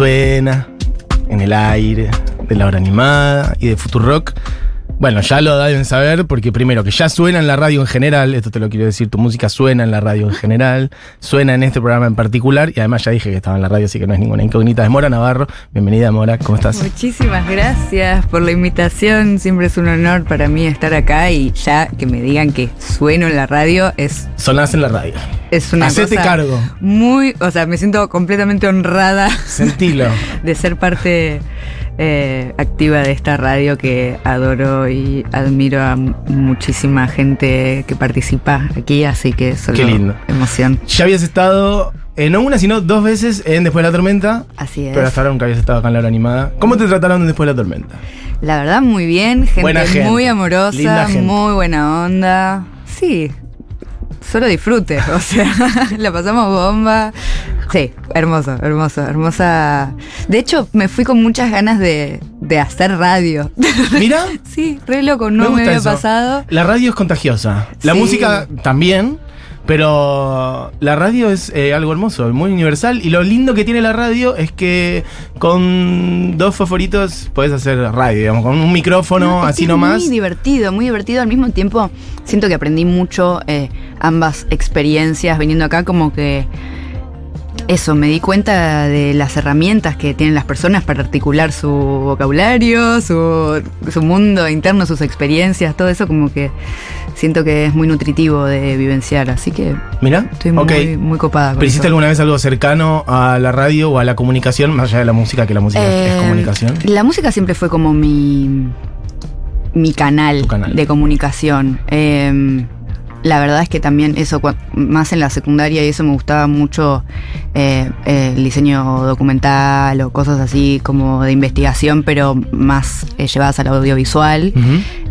suena en el aire de la hora animada y de Futurock. Bueno, ya lo deben saber porque primero que ya suena en la radio en general, esto te lo quiero decir, tu música suena en la radio en general, suena en este programa en particular y además ya dije que estaba en la radio, así que no es ninguna incógnita. Es Mora Navarro, bienvenida Mora, ¿cómo estás? Muchísimas gracias por la invitación, siempre es un honor para mí estar acá y ya que me digan que sueno en la radio es... Sonás en la radio. Es una Hacete cosa cargo. Muy, o sea, me siento completamente honrada Sentilo. de ser parte eh, activa de esta radio que adoro y admiro a muchísima gente que participa aquí, así que solo Qué lindo. emoción. Ya habías estado, eh, no una, sino dos veces en Después de la Tormenta, Así es. pero hasta ahora nunca habías estado acá en la hora animada. ¿Cómo te trataron Después de la Tormenta? La verdad, muy bien, gente, Buena gente, muy linda amorosa, gente. muy buena onda. Sí, solo disfrute, o sea, la pasamos bomba. Sí, hermoso, hermoso, hermosa. De hecho, me fui con muchas ganas de, de hacer radio. Mira, sí, re loco, no me, había eso. pasado. La radio es contagiosa. La Sí. música también. Pero la radio es eh, algo hermoso, muy universal. Y lo lindo que tiene la radio es que con dos fosforitos puedes hacer radio, digamos, con un micrófono, No, así nomás. Es muy divertido, muy divertido. Al mismo tiempo, siento que aprendí mucho eh, ambas experiencias viniendo acá, como que eso, me di cuenta de las herramientas que tienen las personas para articular su vocabulario, su, su mundo interno, sus experiencias, todo eso como que siento que es muy nutritivo de vivenciar. Así que Mira, estoy muy, muy copada. con ¿Pero hiciste eso. alguna vez algo cercano a la radio o a la comunicación, más allá de la música, que la música es Eh, comunicación? La música siempre fue como mi, mi canal, canal. de comunicación. Eh, la verdad es que también eso, más en la secundaria y eso me gustaba mucho eh, el diseño documental o cosas así como de investigación, pero más eh, llevadas al audiovisual.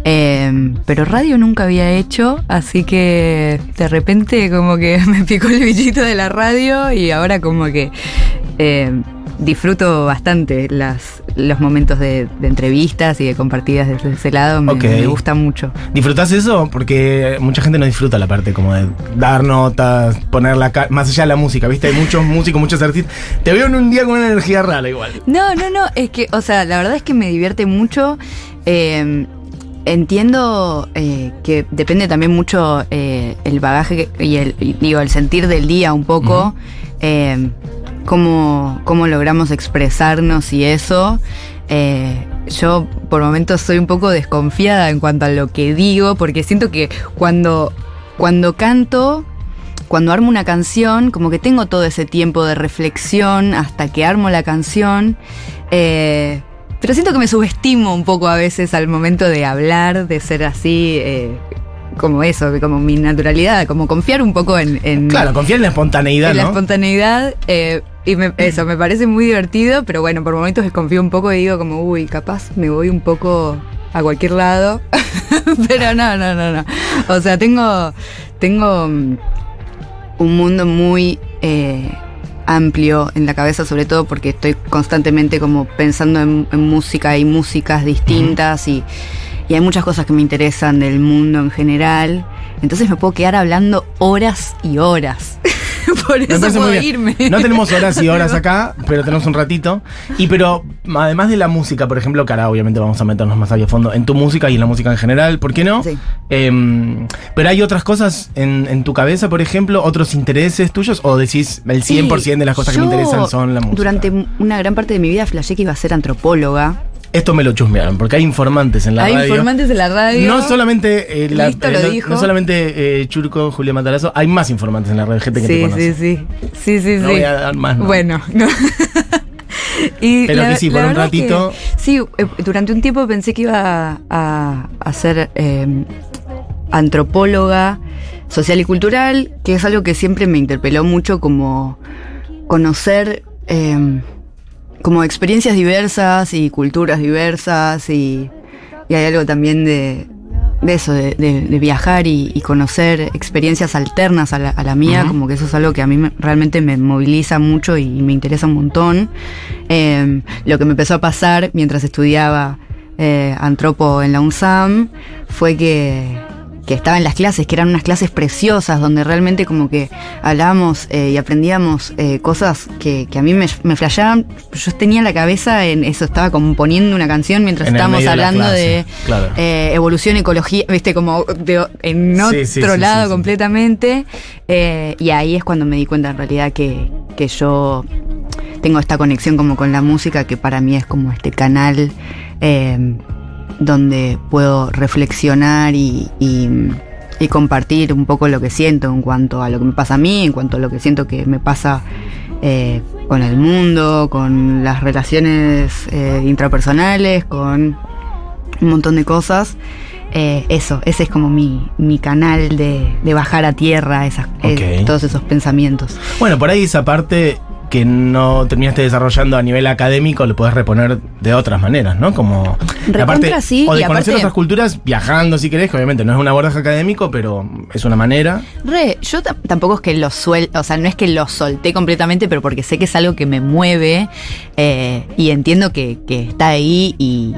Eh, pero radio nunca había hecho, así que de repente como que me picó el bichito de la radio y ahora como que eh, disfruto bastante las, los momentos de, de entrevistas y de compartidas desde ese lado, me, me gusta mucho. ¿Disfrutás eso? Porque mucha gente no disfruta la parte como de dar notas, poner la más allá de la música, ¿viste? Hay muchos músicos, muchos artistas. Te veo en un día con una energía rara igual. No, no, no, es que, o sea, la verdad es que me divierte mucho. eh, entiendo eh, que depende también mucho eh, el bagaje y el, digo, el sentir del día un poco. eh, cómo, cómo logramos expresarnos y eso. Eh, yo por momentos soy un poco desconfiada en cuanto a lo que digo, porque siento que cuando, cuando canto, cuando armo una canción, como que tengo todo ese tiempo de reflexión hasta que armo la canción. eh, pero siento que me subestimo un poco a veces al momento de hablar, de ser así, eh, como eso, como mi naturalidad, como confiar un poco en, en- Claro, confía en la espontaneidad, en la espontaneidad. eh, y me- eso, me parece muy divertido, pero bueno, por momentos desconfío un poco y digo como, uy, capaz me voy un poco a cualquier lado. pero no, no, no, no. O sea, tengo, tengo mm, un mundo muy eh, amplio en la cabeza, sobre todo porque estoy constantemente como pensando en, en música y músicas distintas y, y hay muchas cosas que me interesan del mundo en general. Entonces me puedo quedar hablando horas y horas. Por eso puedo irme. No tenemos horas y horas acá, pero tenemos un ratito. Y pero, además de la música, por ejemplo, ahora obviamente vamos a meternos más ahí a fondo, en tu música y en la música en general, ¿por qué no? Sí. Em, pero hay otras cosas en, en tu cabeza, por ejemplo, otros intereses tuyos, o decís el 100% de las cosas que me interesan son la música. Durante una gran parte de mi vida flashé que iba a ser antropóloga. Esto me lo chusmearon, porque hay informantes en la Hay radio. informantes en la radio. No solamente, eh, la- eh, lo no, dijo. no solamente eh, Churco, Julia Matarazo, hay más informantes en la radio, gente que te Sí, conoce. sí, sí. Sí, sí, No sí. voy a dar más, ¿no? Bueno, no. Y Pero que sí, por un verdad es que ratito- sí, eh, durante un tiempo pensé que iba a, a ser eh, antropóloga social y cultural, que es algo que siempre me interpeló mucho como conocer eh, como experiencias diversas y culturas diversas y, y hay algo también de, de eso, de, de- de viajar y, y conocer experiencias alternas a la, a la mía, como que eso es algo que a mí me- realmente me moviliza mucho y, me interesa un montón. Eh, lo que me empezó a pasar mientras estudiaba eh, antropo en la UNSAM fue que, que estaba en las clases, que eran unas clases preciosas, donde realmente como que hablábamos eh, y aprendíamos eh, cosas que, que a mí me, me flasheaban. Yo tenía la cabeza en eso, estaba componiendo una canción mientras En estábamos de hablando de claro. eh, evolución, ecología, viste, como de- en otro sí, sí, lado sí, completamente. Y ahí es cuando me di cuenta en realidad que, que yo tengo esta conexión como con la música, que para mí es como este canal donde puedo reflexionar y, y- y compartir un poco lo que siento en cuanto a lo que me pasa a mí, en cuanto a lo que siento que me pasa eh, con el mundo, con las relaciones eh, intrapersonales, con un montón de cosas. Eh, eso, ese es como mi, mi canal de, de bajar a tierra esas, eh, todos esos pensamientos. Bueno, por ahí esa parte que no terminaste desarrollando a nivel académico lo puedes reponer de otras maneras, ¿no? Como Recontra sí, o de conocer aparte- otras culturas viajando si querés, que obviamente no es un abordaje académico, pero es una manera. Re, yo tam- tampoco es que lo suel, o sea, no es que lo solté completamente, pero porque sé que es algo que me mueve eh, y entiendo que, que está ahí y,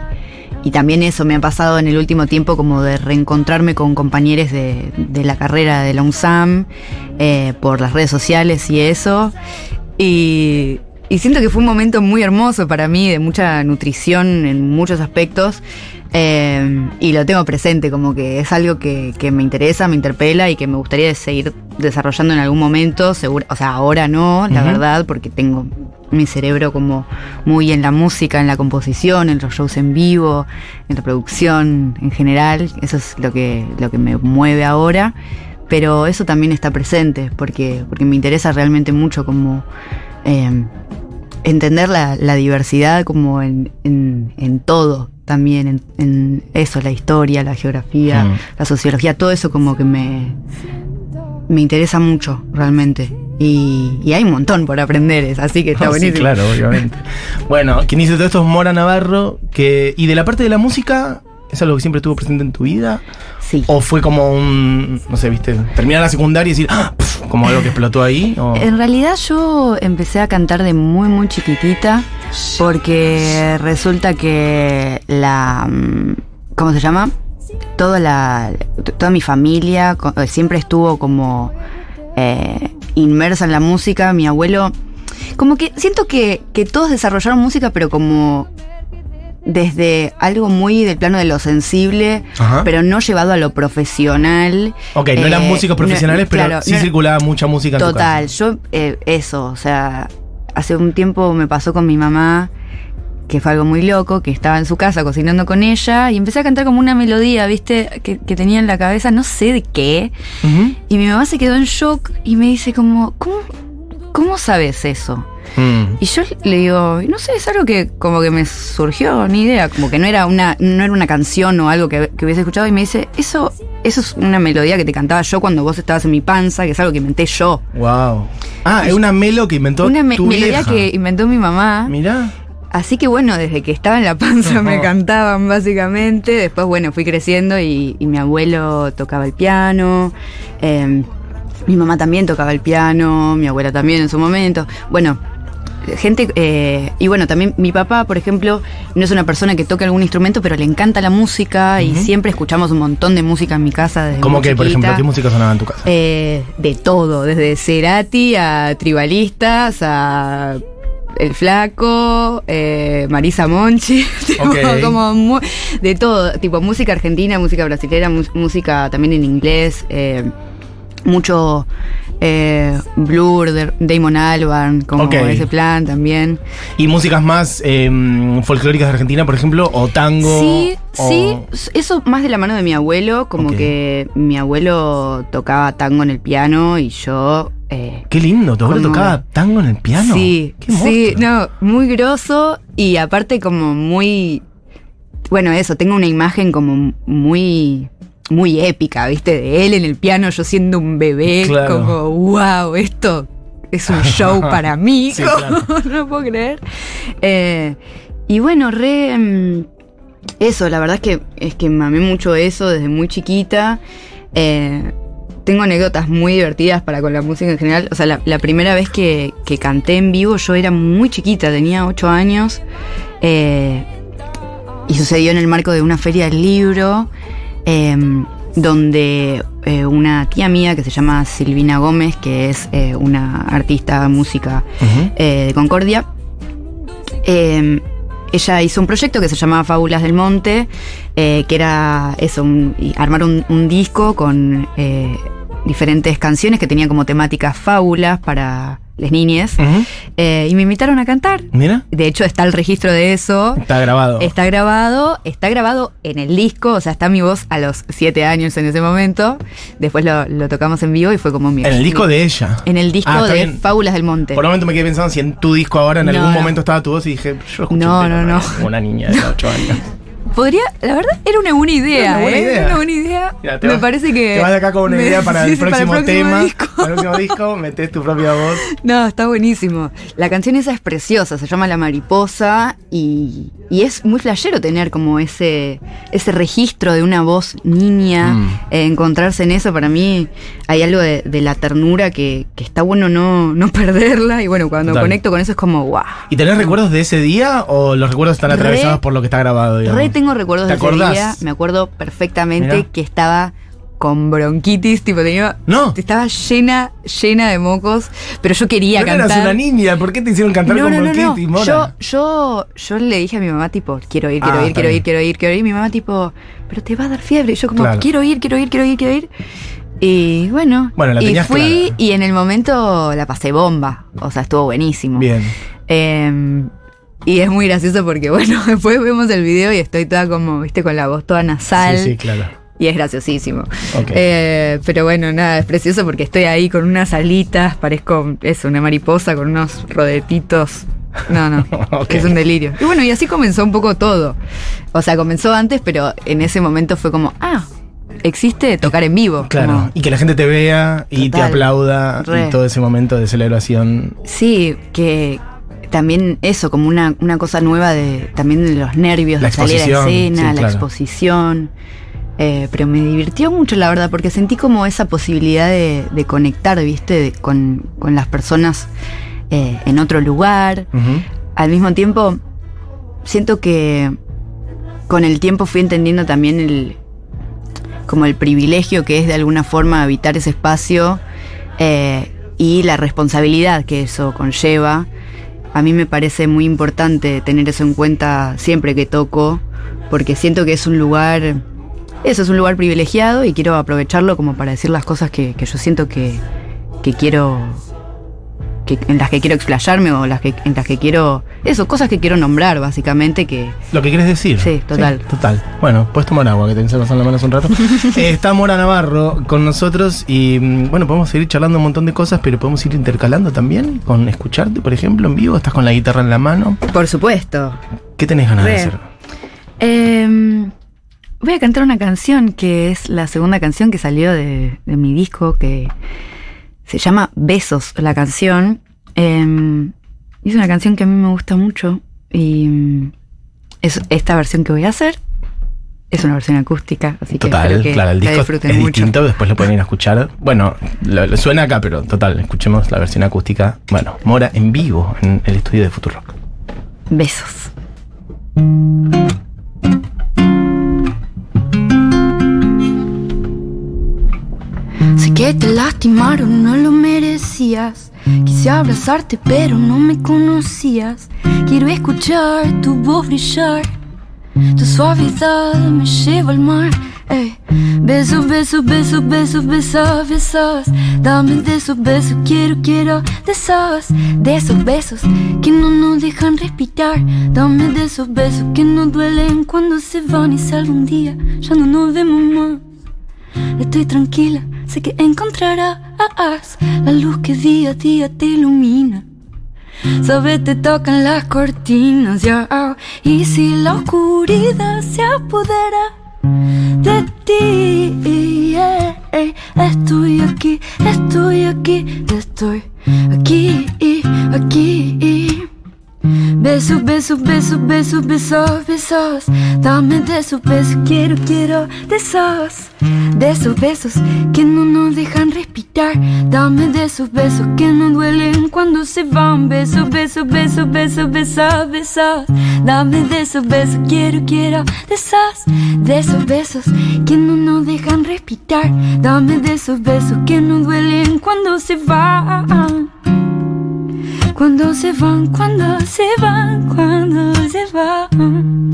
y también eso me ha pasado en el último tiempo como de reencontrarme con compañeros de, de la carrera de la UNSAM eh, por las redes sociales y eso. Y, y siento que fue un momento muy hermoso para mí, de mucha nutrición en muchos aspectos. eh, y lo tengo presente, como que es algo que, que me interesa, me interpela y que me gustaría seguir desarrollando en algún momento. Seguro, o sea, ahora no, la verdad, porque tengo mi cerebro como muy en la música, en la composición, en los shows en vivo, en la producción en general. Eso es lo que, lo que me mueve ahora pero eso también está presente porque, porque me interesa realmente mucho como eh, entender la, la diversidad como en, en- en todo también, en, en eso, la historia, la geografía, Mm. la sociología, todo eso como que me, me interesa mucho realmente. Y, y hay un montón por aprender, es- así que está sí, buenísimo. claro, obviamente. bueno, quien hizo todo esto es Mora Navarro, que y de la parte de la música, ¿es algo que siempre estuvo presente en tu vida? Sí. ¿O fue como un, no sé, viste, terminar la secundaria y decir, ¡ah! pf, como algo que explotó ahí? o- En realidad yo empecé a cantar de muy muy chiquitita porque resulta que la mm, ¿cómo se llama? Toda la toda mi familia eh, siempre estuvo como eh, inmersa en la música, mi abuelo como que siento que, que todos desarrollaron música pero como desde algo muy del plano de lo sensible, Ajá. pero no llevado a lo profesional. Ok, no eran Eh, músicos no- profesionales, pero claro, sí no- circulaba mucha música en tu Total, casa. yo eh, eso, o sea, hace un tiempo me pasó con mi mamá, que fue algo muy loco, que estaba en su casa cocinando con ella y empecé a cantar como una melodía, ¿viste? Que, que tenía en la cabeza, no sé de qué. Y mi mamá se quedó en shock y me dice como, ¿cómo, cómo sabes eso? Mm. Y yo le digo, no sé, es algo que como que me surgió, ni idea, como que no era una, no era una canción o algo que, que hubiese escuchado y me dice, eso, eso es una melodía que te cantaba yo cuando vos estabas en mi panza, que es algo que inventé yo. Wow. Ah, es una melo que inventó Una me- tu melodía vieja. que inventó mi mamá. Mirá. Así que bueno, desde que estaba en la panza me cantaban básicamente. Después, bueno, fui creciendo y, y mi abuelo tocaba el piano. eh, mi mamá también tocaba el piano, mi abuela también en su momento. Bueno, gente... eh, y bueno, también mi papá, por ejemplo, no es una persona que toque algún instrumento, pero le encanta la música y siempre escuchamos un montón de música en mi casa. Desde ¿Cómo que, por ejemplo, qué música sonaba en tu casa? Eh, de todo, desde Cerati a tribalistas, a El Flaco, eh, Marisa Monchi, como mu- de todo, tipo música argentina, música brasileña, música también en inglés, eh, mucho eh, Blur, de Damon Albarn, como ese plan también. ¿Y músicas más eh, folclóricas de Argentina, por ejemplo? ¿O tango? Sí, o- sí, eso más de la mano de mi abuelo, como que mi abuelo tocaba tango en el piano y yo... eh, Qué lindo, tu abuelo Como- tocaba tango en el piano. Sí, Qué sí, no, muy grosso y aparte como muy, bueno, eso, tengo una imagen como muy, muy épica, ¿viste? De él en el piano, yo siendo un bebé, Claro. como, wow, esto es un show para mí, Sí, claro. no puedo creer. Eh, y bueno, re... mm, Eso, la verdad es que, es que mamé mucho eso desde muy chiquita. Eh, tengo anécdotas muy divertidas para con la música en general. O sea, la, la primera vez que, que canté en vivo yo era muy chiquita, tenía 8 años. eh, y sucedió en el marco de una feria del libro. Eh, donde eh, una tía mía que se llama Silvina Gómez, que es eh, una artista música eh, de Concordia, eh, ella hizo un proyecto que se llamaba Fábulas del Monte, que era eso, un- armar un, un disco con diferentes canciones que tenían como temáticas fábulas para las niñas. Eh, y me invitaron a cantar. Mira, De hecho, está el registro de eso. está grabado. Está grabado, está grabado en el disco, o sea, está mi voz a los siete años en ese momento. Después lo, lo tocamos en vivo y fue como mi. en el disco de ella. En el disco Ah, de bien. Fábulas del Monte. Por un momento me quedé pensando si en tu disco ahora en No, algún no. momento estaba tu voz y dije, yo escucho No, no, no. Una niña de 8 años. Podría, la verdad, era una buena idea. Era una buena ¿eh? idea. Era una buena idea. Me vas- parece que. Te vas de acá con una me- idea para, sí, el sí, próximo próximo tema. disco. Para el próximo disco, metes tu propia voz. No, está buenísimo. La canción esa es preciosa, se llama La Mariposa y, y es muy flashero tener como ese, ese registro de una voz niña, Mm. eh, encontrarse en eso. Para mí hay algo de, de la ternura que, que está bueno no, no perderla y bueno, cuando conecto con eso es como wow. ¿Y tenés recuerdos de ese día o los recuerdos están Re- atravesados por lo que está grabado? digamos? Re tengo recuerdos ¿Te de ese día, me acuerdo perfectamente Mirá. que estaba con bronquitis, tipo tenía... No. Estaba llena, llena de mocos, pero yo quería Pero cantar. eras una niña, ¿por qué te hicieron cantar no, con no, no, no. bronquitis, Mora? Yo, yo, yo le dije a mi mamá, tipo, quiero ir, quiero Ah, ir, quiero bien. ir, quiero ir, quiero ir. Y mi mamá, tipo, pero te va a dar fiebre. Y yo, como, Claro. quiero ir, quiero ir, quiero ir, quiero ir. Y bueno, Bueno, la y fui clara. y en el momento la pasé bomba. O sea, estuvo buenísimo. Bien. Eh, y es muy gracioso porque, bueno, después vemos el video y estoy toda como, viste, con la voz toda nasal. Sí, sí, claro. Y es graciosísimo. Eh, pero bueno, nada, es precioso porque estoy ahí con unas alitas, parezco eso, una mariposa con unos rodetitos. No, no, es un delirio. Y bueno, y así comenzó un poco todo. O sea, comenzó antes, pero en ese momento fue como, ah, existe tocar en vivo. Claro. Como- Y que la gente te vea y te aplauda Re. y todo ese momento de celebración. sí, que también eso, como una, una cosa nueva de también de los nervios La de salir a escena, sí, la claro. exposición. Eh, pero me divirtió mucho, la verdad, porque sentí como esa posibilidad de, de conectar, ¿viste? De- con, con las personas eh, en otro lugar. Al mismo tiempo, siento que con el tiempo fui entendiendo también el como el privilegio que es de alguna forma habitar ese espacio eh, y la responsabilidad que eso conlleva. A mí me parece muy importante tener eso en cuenta siempre que toco, porque siento que es un lugar, eso es un lugar privilegiado y quiero aprovecharlo como para decir las cosas que, que yo siento que, que quiero, que, en las que quiero explayarme o las que, en las que quiero, eso, cosas que quiero nombrar básicamente que... Lo que quieres decir. Sí, total. total. Bueno, puedes tomar agua, que te se pasan las manos un rato. Eh, está Mora Navarro con nosotros y mm, bueno, podemos seguir charlando un montón de cosas, pero podemos ir intercalando también con escucharte, por ejemplo, en vivo. Estás con la guitarra en la mano. Por supuesto. ¿Qué tenés ganas de Re. hacer? Em, voy a cantar una canción que es la segunda canción que salió de, de mi disco, que se llama Besos, la canción. Em, es una canción que a mí me gusta mucho y mm, es esta versión que voy a hacer. Es una versión acústica, así que Total, espero que claro, el disco disfruten es mucho. distinto, después lo pueden ir a escuchar. Bueno, lo, lo suena acá, pero total, escuchemos la versión acústica. Bueno, Mora en vivo en el estudio de Futurock. Besos. Sé que te lastimaron, no lo merecías. Quise abrazarte, pero no me conocías. Quiero escuchar tu voz brillar. Tu suavidad me lleva al mar. ey. Besos, besos, besos, besos, besos, besos. Dame de esos besos, quiero, quiero de esos, de esos besos que no nos dejan respirar. Dame de esos besos que no duelen cuando se van y si algún día ya no nos vemos más. Estoy tranquila, sé que encontrarás la luz que día a día te ilumina. Sabes, te tocan las cortinas ya. Y si la oscuridad se apodera de ti, eh, eh, estoy aquí, estoy aquí, estoy aquí, aquí. Besos, besos, besos, besos, besos, besos. Dame de esos besos, quiero, quiero de esos. De esos besos que no nos dejan respirar. Dame de esos besos que no duelen cuando se van. Besos, besos, besos, besos, besos, besos. Dame de esos besos, quiero, quiero de esos, de esos besos que no nos dejan respirar. Dame de esos besos que no duelen cuando se van. Cuando se van, cuando se van, cuando se van.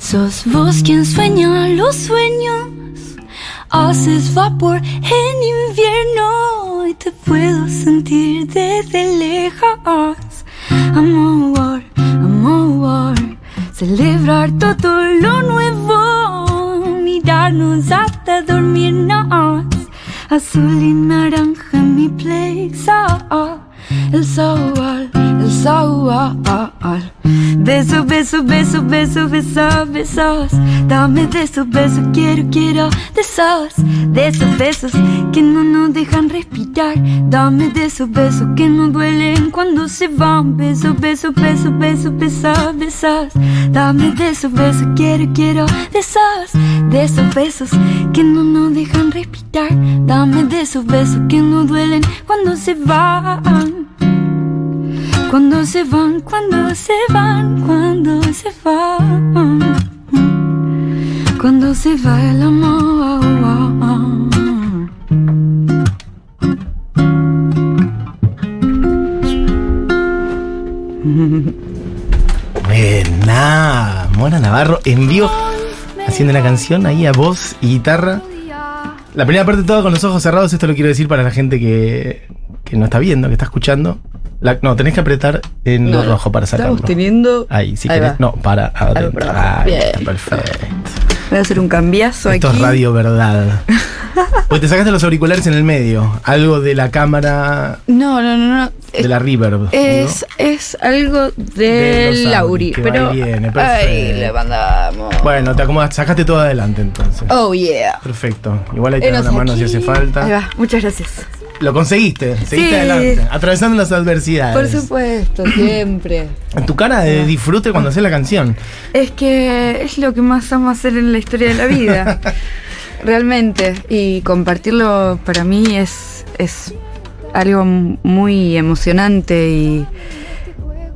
Sos vos quien sueña los sueños, haces vapor en invierno y te puedo sentir desde lejos. Amor, amor, celebrar todo lo nuevo, mirarnos hasta dormirnos, azul y naranja en mi place. Oh, el sol, el sol. Besos, besos, besos, besos, besos, besos. Dame de esos besos, quiero, quiero de esos, de esos besos que no nos dejan respirar. Dame de esos besos que no duelen cuando se van. Besos, besos, besos, besos, besos, besos. Dame de esos besos, quiero, quiero de esos, de esos besos que no nos dejan respirar. Dame de esos besos que no duelen cuando se van. Cuando se van, cuando se van, cuando se van. Cuando se va el amor. Buena, Mora Navarro en vivo haciendo la canción ahí a voz y guitarra. La primera parte toda con los ojos cerrados, esto lo quiero decir para la gente que, que no está viendo, que está escuchando. La- no, tenés que apretar en lo No, rojo para sacarlo. Estamos teniendo. Ahí, si Ahí querés. va. No, para adentro. Ahí está, perfecto. Voy a hacer un cambiazo Esto aquí. es radio verdad. Pues te sacaste los auriculares en el medio. Algo de la cámara No, no, no, no. de la reverb. Es, es algo De del los Lauri. Que Pero. viene, le mandamos. ¿no? Bueno, te acomodas, sacaste todo adelante entonces. Oh, yeah. Perfecto. Igual ahí te da una mano si aquí. hace falta. Ahí va, muchas gracias. Lo conseguiste, seguiste Sí. adelante, atravesando las adversidades. Por supuesto, siempre. En tu cara de disfrute cuando haces la canción. Es que es lo que más amo hacer en la historia de la vida. Realmente. Y compartirlo para mí es, es algo muy emocionante y,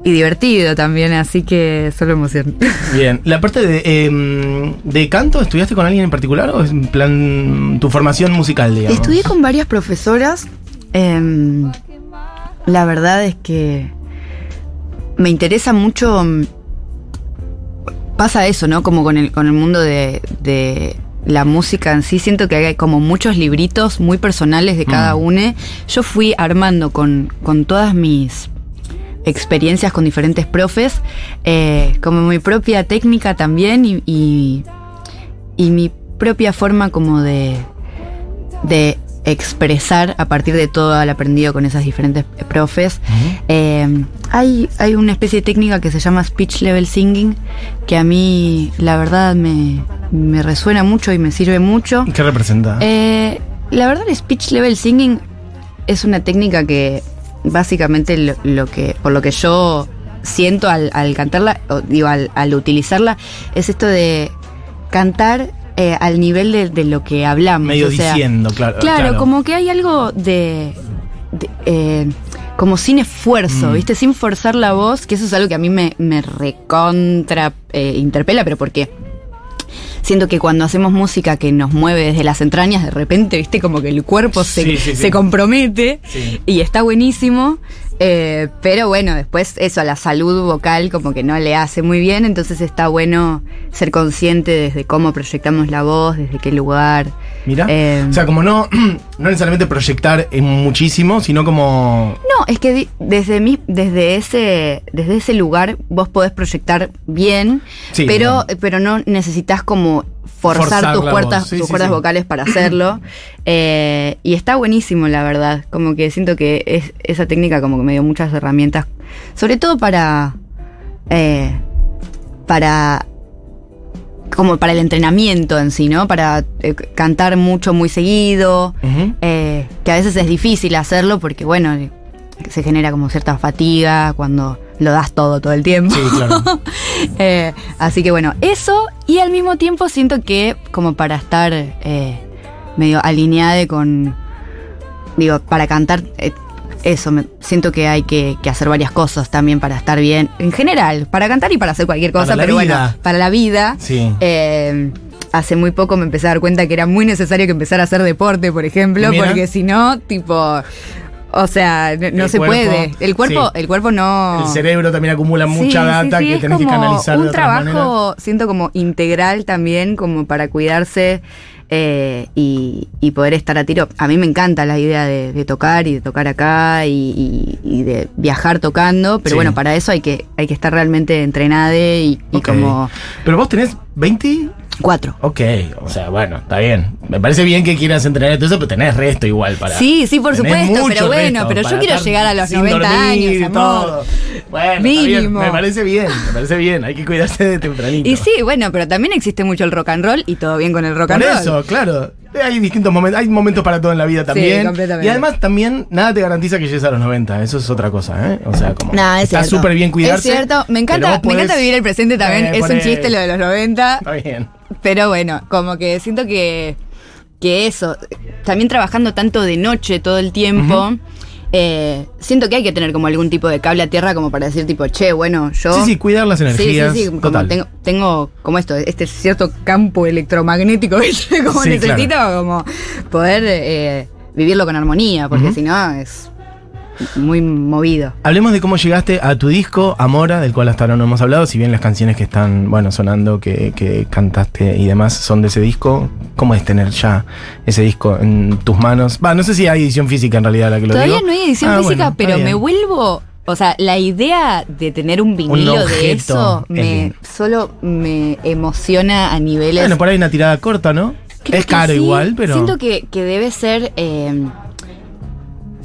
y divertido también, así que solo emoción. Bien, la parte de, em, de canto, ¿estudiaste con alguien en particular o es en plan tu formación musical, digamos? Estudié con varias profesoras. em, la verdad es que me interesa mucho. mm, Pasa eso, ¿no? Como con el, con el mundo de, de la música en sí. Siento que hay como muchos libritos muy personales de cada Mm. uno. Yo fui armando con, con todas mis experiencias con diferentes profes, eh, como mi propia técnica también y, y, y mi propia forma como de, de expresar a partir de todo el aprendido con esas diferentes profes. Eh, hay, hay una especie de técnica que se llama speech level singing, que a mí la verdad me, me resuena mucho y me sirve mucho. ¿Qué representa? Eh, la verdad, el speech level singing es una técnica que básicamente lo, lo que, por lo que yo siento al, al cantarla, o digo, al, al utilizarla, es esto de cantar eh, al nivel de, de lo que hablamos. Medio o sea, diciendo, claro. Claro, como que hay algo de. de, eh, como sin esfuerzo, Mm. ¿viste? Sin forzar la voz, que eso es algo que a mí me, me recontra eh, interpela, pero ¿por qué? Siento que cuando hacemos música que nos mueve desde las entrañas, de repente, ¿viste? Como que el cuerpo se, Sí, sí, sí. se compromete y está buenísimo. Eh, pero bueno, después eso a la salud vocal como que no le hace muy bien, entonces está bueno ser consciente desde cómo proyectamos la voz, desde qué lugar. Mira. Eh, o sea, como no, no necesariamente proyectar en muchísimo, sino como. No, es que desde mi, desde ese, desde ese lugar vos podés proyectar bien, Sí, pero, pero no necesitas como forzar, Forzar tus. Sí, tus sí, cuerdas sí. vocales para hacerlo. Eh, y está buenísimo, la verdad. Como que siento que es, esa técnica como que me dio muchas herramientas, sobre todo para, eh, para como para el entrenamiento en sí, ¿no? Para eh, cantar mucho, muy seguido, eh, que a veces es difícil hacerlo porque, bueno, se genera como cierta fatiga cuando lo das todo todo el tiempo. Sí, claro. Eh, así que bueno, eso y al mismo tiempo siento que como para estar eh, medio alineada con, digo, para cantar, eh, eso, me, siento que hay que, que hacer varias cosas también para estar bien. En general, para cantar y para hacer cualquier cosa, Para la pero vida. bueno, para la vida. Sí. Hace muy poco me empecé a dar cuenta que era muy necesario que empezara a hacer deporte, por ejemplo, Mira. porque si no, tipo. O sea, no, El se cuerpo, puede. El cuerpo, sí. el cuerpo no. El cerebro también acumula mucha sí, data sí, que tenés que canalizar Un de otra manera. trabajo, siento como integral también, como para cuidarse eh, y, y poder estar a tiro. A mí me encanta la idea de, de tocar y de tocar acá y, y- y de viajar tocando, pero bueno, para eso hay que, hay que estar realmente entrenada y, como Pero vos tenés 20. cuatro. Ok, o sea, bueno, está bien. Me parece bien que quieras entrenar y todo eso, pero tenés resto igual para. Sí, sí, por supuesto, pero bueno, pero yo quiero llegar a los sin 90 dormir años, amor. todo. Bueno, bien, Mínimo. me parece bien, me parece bien. Hay que cuidarse de tempranito. Y sí, bueno, pero también existe mucho el rock and roll y todo bien con el rock Por and roll. eso, claro. Hay distintos momentos, hay momentos para todo en la vida también. completamente. y además también nada te garantiza que llegues a los 90, eso es otra cosa, ¿eh? O sea, como Nah, es está súper bien cuidarse. Es cierto, me encanta, vos me encanta podés- vivir el presente también. Eh, es un chiste lo de los 90. Está bien. Pero bueno, como que siento que, que eso, también trabajando tanto de noche todo el tiempo, eh, siento que hay que tener como algún tipo de cable a tierra como para decir tipo, che, bueno, yo... Sí, sí, cuidar las Sí, energías. sí, sí, como total. tengo, tengo como esto, este cierto campo electromagnético, ¿viste? Como Sí, necesito como poder eh, vivirlo con armonía, porque si no es muy movido. Hablemos de cómo llegaste a tu disco, Amora, del cual hasta ahora no hemos hablado, si bien las canciones que están, bueno, sonando, que, que cantaste y demás son de ese disco. ¿Cómo es tener ya ese disco en tus manos? Va, no sé si hay edición física en realidad la que lo Todavía digo. no hay edición Ah, física, bueno, pero me vuelvo. O sea, la idea de tener un vinilo de eso es me solo me emociona a niveles. Bueno, por ahí una tirada corta, ¿no? Creo es caro sí. igual, pero. Siento que, que debe ser eh,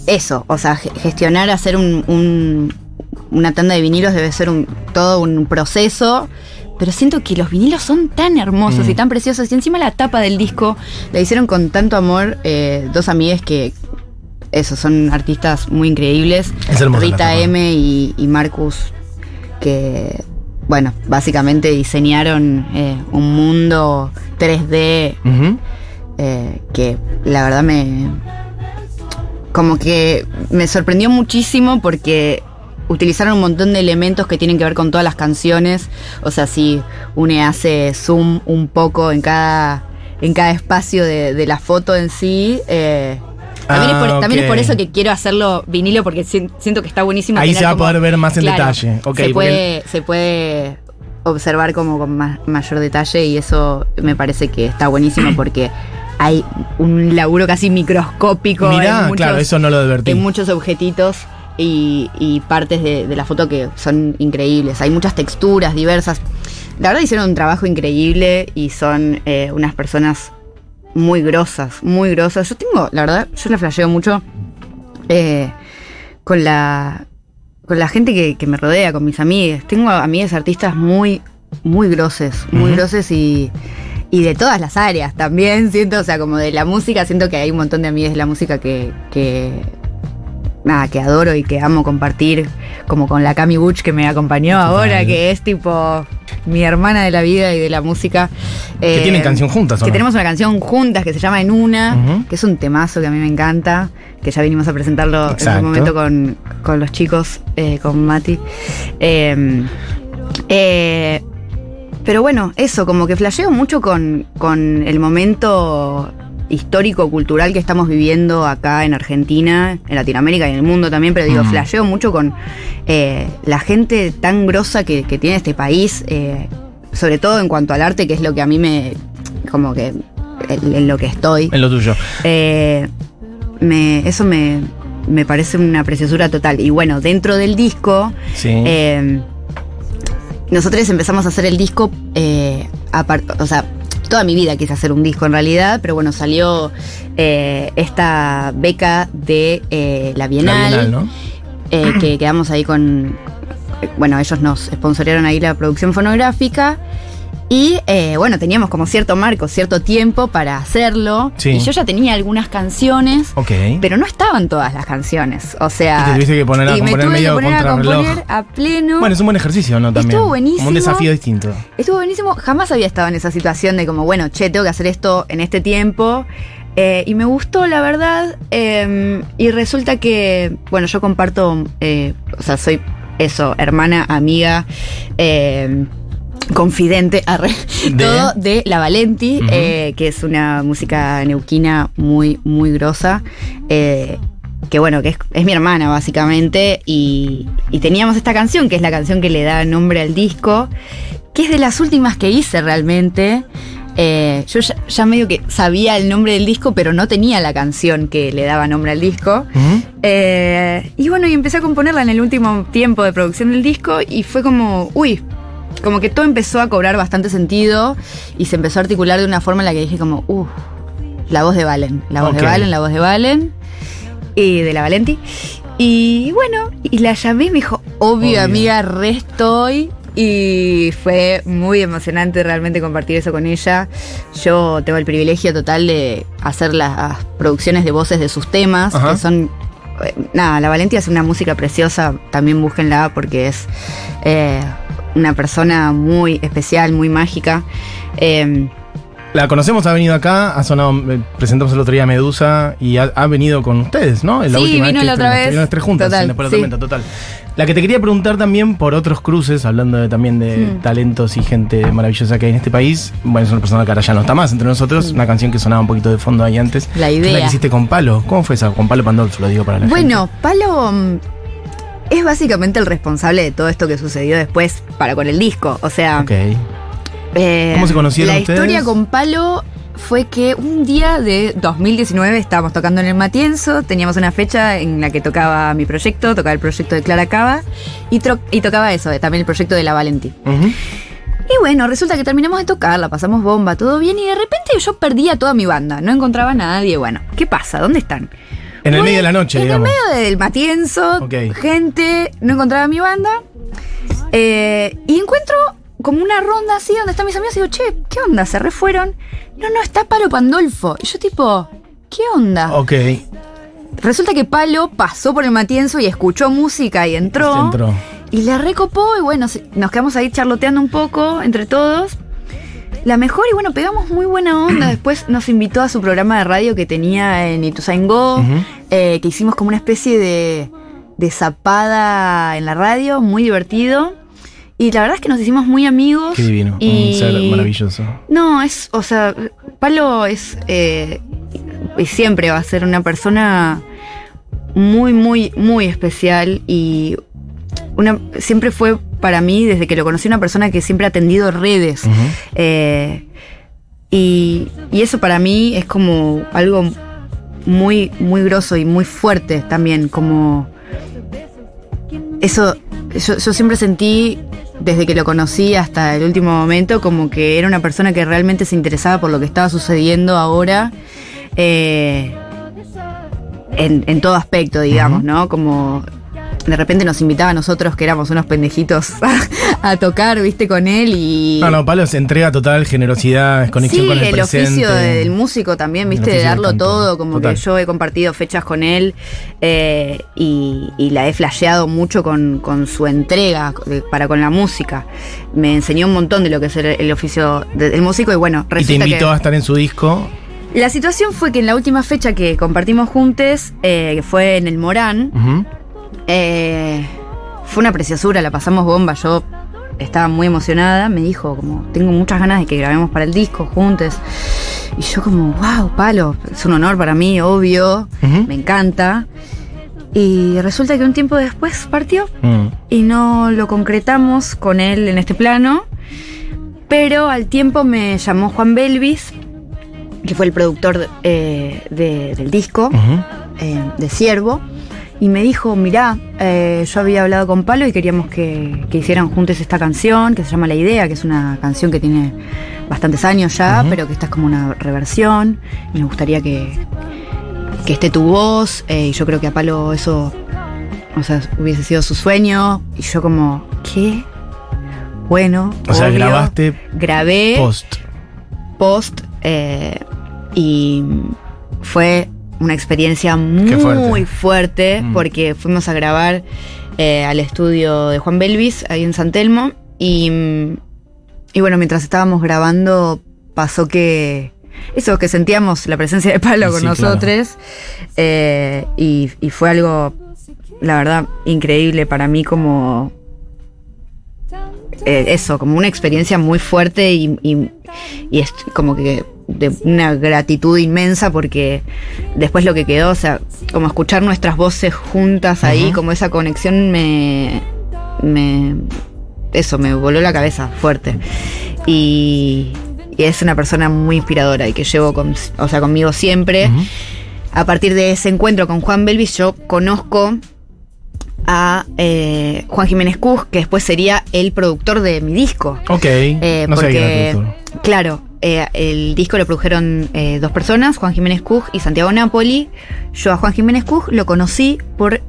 eso, o sea, ge- gestionar, hacer un, un- una tanda de vinilos debe ser un, todo un proceso. Pero siento que los vinilos son tan hermosos Mm. y tan preciosos. Y encima la tapa del disco la hicieron con tanto amor eh, dos amigas que, eso, son artistas muy increíbles. Es Rita. M y, y Marcus, que, bueno, básicamente diseñaron eh, un mundo 3D Ujú. eh, que la verdad me. Como que me sorprendió muchísimo porque utilizaron un montón de elementos que tienen que ver con todas las canciones. O sea, si une hace zoom un poco en cada. en cada espacio de, de la foto en sí. eh, también, es por, Ah, también es por eso que quiero hacerlo vinilo porque si- siento que está buenísimo. Ahí se va a poder ver más en Claro, detalle. Se, puede, se puede observar como con ma- mayor detalle y eso me parece que está buenísimo porque hay un laburo casi microscópico Mirá, en, muchos, claro, eso no lo advertí. en muchos objetitos y, y partes de, de la foto que son increíbles. Hay muchas texturas diversas. La verdad hicieron un trabajo increíble y son eh, unas personas muy grosas, muy grosas. Yo tengo, la verdad, yo la flasheo mucho eh, con la con la gente que, que me rodea, con mis amigas. Tengo amigas artistas muy, muy groses, muy groses y, y de todas las áreas también. Siento, o sea, como de la música, siento que hay un montón de amigas de la música que, que nada, que adoro y que amo compartir, como con la Cami Butch que me acompañó ahora, que es tipo mi hermana de la vida y de la música. Que Eh, tienen canción juntas, ¿o Que no? tenemos una canción juntas que se llama En Una, que es un temazo que a mí me encanta, que ya vinimos a presentarlo en Exacto. un momento con, con los chicos, eh, con Mati. Eh, eh, pero bueno, eso, como que flasheo mucho con, con el momento histórico, cultural que estamos viviendo acá en Argentina, en Latinoamérica y en el mundo también, pero digo, flasheo mucho con eh, la gente tan grosa que, que tiene este país, eh, sobre todo en cuanto al arte, que es lo que a mí me, como que, en, en lo que estoy. En lo tuyo. Eh, me, eso me, me parece una preciosura total. Y bueno, dentro del disco, Sí. Eh, nosotros empezamos a hacer el disco, eh, o sea, toda mi vida quise hacer un disco en realidad, pero bueno, salió eh, esta beca de eh, la La Bienal, Bienal, ¿no? eh, que quedamos ahí con, bueno, ellos nos sponsorearon ahí la producción fonográfica. Y eh, bueno, teníamos como cierto marco, cierto tiempo para hacerlo. Sí. Y yo ya tenía algunas canciones, Ok. pero no estaban todas las canciones. O sea. Y te tuviste que poner a y me componer tuve que medio poner a componer a pleno. Bueno, es un buen ejercicio, ¿no? También. Estuvo buenísimo. Como un desafío distinto. Estuvo buenísimo. Jamás había estado en esa situación de como, bueno, che, tengo que hacer esto en este tiempo. Eh, y me gustó, la verdad. eh, y resulta que, bueno, yo comparto, eh, o sea, soy eso, hermana, amiga, eh, confidente, arre, De- todo de La Valenti, eh, que es una música neuquina muy, muy grosa. eh, que bueno, que es, es mi hermana básicamente, y, y teníamos esta canción, que es la canción que le da nombre al disco, que es de las últimas que hice realmente. Eh, yo ya, ya medio que sabía el nombre del disco, pero no tenía la canción que le daba nombre al disco. Eh, y bueno, y empecé a componerla en el último tiempo de producción del disco y fue como, uy, como que todo empezó a cobrar bastante sentido y se empezó a articular de una forma en la que dije como, uff, la voz de Valen, la voz de Valen, la voz de Valen y de la Valenti. Y bueno, y la llamé y me dijo, obvio, Obvio. amiga, re estoy. Y fue muy emocionante realmente compartir eso con ella. Yo tengo el privilegio total de hacer las producciones de voces de sus temas, Ajá. que son eh, nada, la Valentia es una música preciosa, también búsquenla porque es eh, una persona muy especial, muy mágica. Eh, La conocemos, ha venido acá, ha sonado, eh, presentamos el otro día a Medusa y ha, ha venido con ustedes, ¿no? En Sí, vino que la otra vez. las tres juntas, Total, Después de la sí. tormenta, total. La que te quería preguntar también por otros cruces, hablando de- también de Mm. talentos y gente maravillosa que hay en este país. Bueno, es una persona que ahora ya no está más entre nosotros, una canción que sonaba un poquito de fondo ahí antes. La que es La idea. que hiciste con Palo. ¿Cómo fue esa? Con Palo Pandolfo, lo digo para la bueno, Palo mm, es básicamente el responsable de todo esto que sucedió después para con el disco. O sea, gente. Ok. Eh, ¿Cómo se conocieron La ustedes? historia con Palo fue que un día de 2019 estábamos tocando en el Matienzo, teníamos una fecha en la que tocaba mi proyecto, tocaba el proyecto de Clara Cava y, tocaba eso, eh, también el proyecto de la Valenti. Ujú. Y bueno, resulta que terminamos de tocar, la pasamos bomba, todo bien y de repente yo perdí a toda mi banda, no encontraba a nadie. Bueno, ¿qué pasa? ¿Dónde están? En el medio de la noche, en digamos. el medio del Matienzo, Ok. gente, no encontraba mi banda. eh, y encuentro como una ronda así donde están mis amigos y digo, che, ¿qué onda? ¿Se refueron? No, no, está Palo Pandolfo. Y yo tipo, ¿qué onda? Ok. Resulta que Palo pasó por el Matienzo y escuchó música y entró. Entró. Y le recopó y bueno, se- nos quedamos ahí charloteando un poco entre todos. La mejor y bueno, pegamos muy buena onda. Después nos invitó a su programa de radio que tenía en Ituzaingó, eh, que hicimos como una especie de, de zapada en la radio, muy divertido. Y la verdad es que nos hicimos muy amigos. Qué divino. Y- Un ser maravilloso. No, es, o sea, Palo es, eh, y siempre va a ser una persona muy, muy, muy especial y una, siempre fue para mí, desde que lo conocí, una persona que siempre ha atendido redes. Eh, y, y eso para mí es como algo muy, muy grosso y muy fuerte también, como eso, yo, yo siempre sentí, desde que lo conocí hasta el último momento, como que era una persona que realmente se interesaba por lo que estaba sucediendo ahora. eh, en, en todo aspecto, digamos. ¿no? Como de repente nos invitaba a nosotros, que éramos unos pendejitos, a, tocar, viste, con él y... No, no, Palo es entrega total, generosidad, conexión sí, con el, el presente. oficio del músico también, viste, de darlo todo, como total. que yo he compartido fechas con él eh, y, y la he flasheado mucho con, con su entrega de- para con la música. Me enseñó un montón de lo que es el, el oficio de- del músico y bueno, Y te resulta invitó que... a estar en su disco. La situación fue que en la última fecha que compartimos juntos, eh, que fue en el Morán. Eh, fue una preciosura, la pasamos bomba. Yo estaba muy emocionada. Me dijo, como, tengo muchas ganas de que grabemos para el disco juntos. Y yo, como, wow, palo, es un honor para mí, obvio. Me encanta. Y resulta que un tiempo después partió Mm. y no lo concretamos con él en este plano. Pero al tiempo me llamó Juan Belvis, que fue el productor eh, de- del disco eh, de Siervo y me dijo, mirá, eh, yo había hablado con Palo y queríamos que, que hicieran juntos esta canción, que se llama La Idea, que es una canción que tiene bastantes años ya, pero que esta es como una reversión y me gustaría que, que esté tu voz eh, y yo creo que a Palo eso, o sea, hubiese sido su sueño y yo como, ¿qué? Bueno, O sea, grabaste grabé post. post eh, y fue una experiencia muy fuerte. fuerte, Mm. porque fuimos a grabar eh, al estudio de Juan Belvis ahí en San Telmo y, y bueno, mientras estábamos grabando pasó que eso, que sentíamos la presencia de Palo Y con sí, nosotros. eh, y, y fue algo, la verdad, increíble para mí como... eh, eso, como una experiencia muy fuerte y, y- y es como que de una gratitud inmensa porque después lo que quedó, o sea, como escuchar nuestras voces juntas ahí, como esa conexión me, me eso me voló la cabeza fuerte. Y, y es una persona muy inspiradora y que llevo con, o sea, conmigo siempre. A partir de ese encuentro con Juan Belvis, yo conozco a eh, Juan Jiménez Cus, que después sería el productor de mi disco. Ok. Eh, no porque, productor. claro, eh, el disco lo produjeron dos personas, Juan Jiménez Cus y Santiago Napoli. Yo a Juan Jiménez Cus lo conocí por,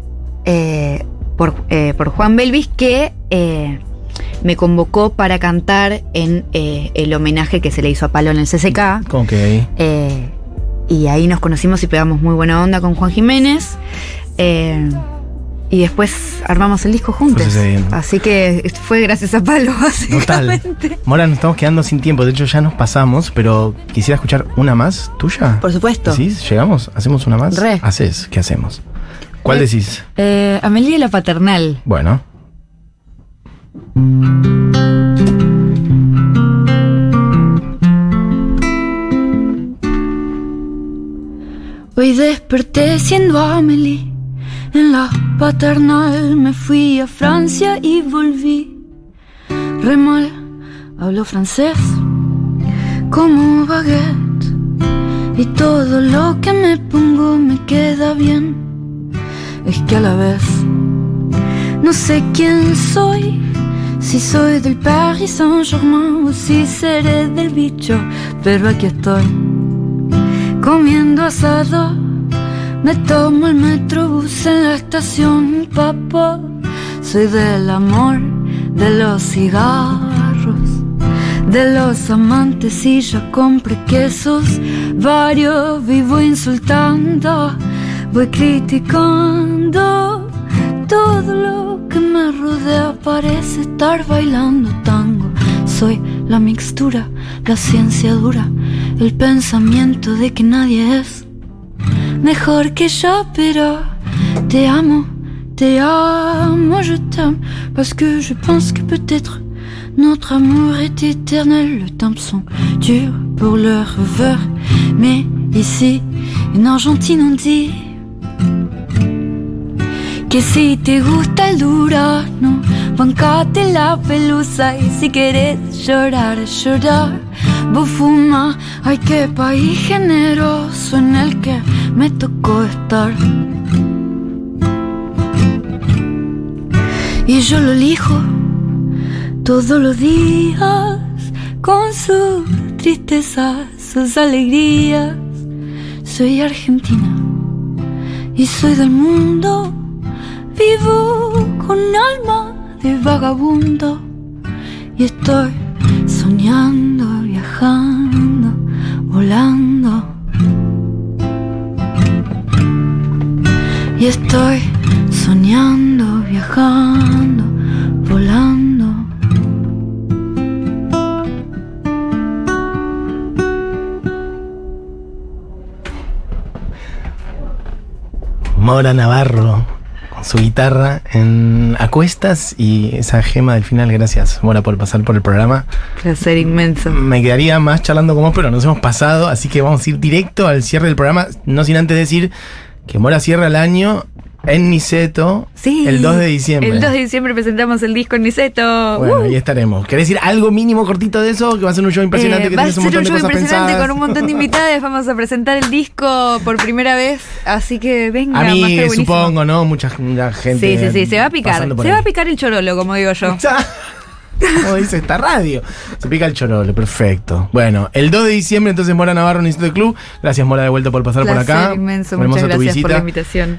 por, por Juan Belvis, que me convocó para cantar en el homenaje que se le hizo a Palo en el CCK. Ok. Y ahí nos conocimos y pegamos muy buena onda con Juan Jiménez. Eh, y después armamos el disco juntos. Así que fue gracias a Palo, Total. básicamente. Mora, nos estamos quedando sin tiempo. De hecho, ya nos pasamos, pero quisiera escuchar una más tuya. Por supuesto. ¿Sí? ¿Llegamos? ¿Hacemos una más? Re. Haces. ¿Qué hacemos? ¿Cuál Eh, decís? Eh, Amelie la Paternal. Bueno. Hoy desperté siendo Amelie. En la paternal me fui a Francia y volví. Re mal, hablo francés como baguette. Y todo lo que me pongo me queda bien. Es que a la vez no sé quién soy. Si soy del Paris Saint-Germain o si seré del bicho. Pero aquí estoy comiendo asado. Me tomo el metrobús en la estación, papá. Soy del amor, de los cigarros, de los amantes y ya compré quesos varios. Vivo insultando, voy criticando. Todo lo que me rodea parece estar bailando tango. Soy la mixtura, la ciencia dura, el pensamiento de que nadie es mejor que yo, pero te amo, te amo, je t'aime, parce que je pense que peut-être notre amour est éternel. Le temps sont durs pour le rêveur, mais ici, en Argentine, on dit que si te gusta el durano, bancate la pelusa y si quieres llorar, llorar. Vos fuma, ay qué país generoso en el que me tocó estar. Y yo lo elijo todos los días con sus tristezas, sus alegrías. Soy argentina y soy del mundo. Vivo con alma de vagabundo y estoy soñando, viajando, volando. Y estoy soñando, viajando, volando. Mora Navarro su guitarra en acuestas y esa gema del final. Gracias, Mora, por pasar por el programa. Placer inmenso. Me quedaría más charlando con vos, pero nos hemos pasado, así que vamos a ir directo al cierre del programa, no sin antes decir que Mora cierra el año en Niceto Sí. el 2 de diciembre. El 2 de diciembre presentamos el disco en Niceto. Bueno, Uh. ahí estaremos. ¿Querés decir algo mínimo cortito de eso? Que va a ser un show impresionante, Eh, que va a un ser un show impresionante pensadas. con un montón de invitados. Vamos a presentar el disco por primera vez. Así que venga, A mí, supongo, ¿no? Mucha, mucha gente. Sí, sí, sí, se va a picar. Se ahí. va a picar el chorolo, como digo yo. Como dice esta radio. Se pica el chorolo, perfecto. Bueno, el 2 de diciembre entonces Mora Navarro en Instituto Club. Gracias Mora de vuelta por pasar por acá. inmenso. Muchas gracias por la invitación.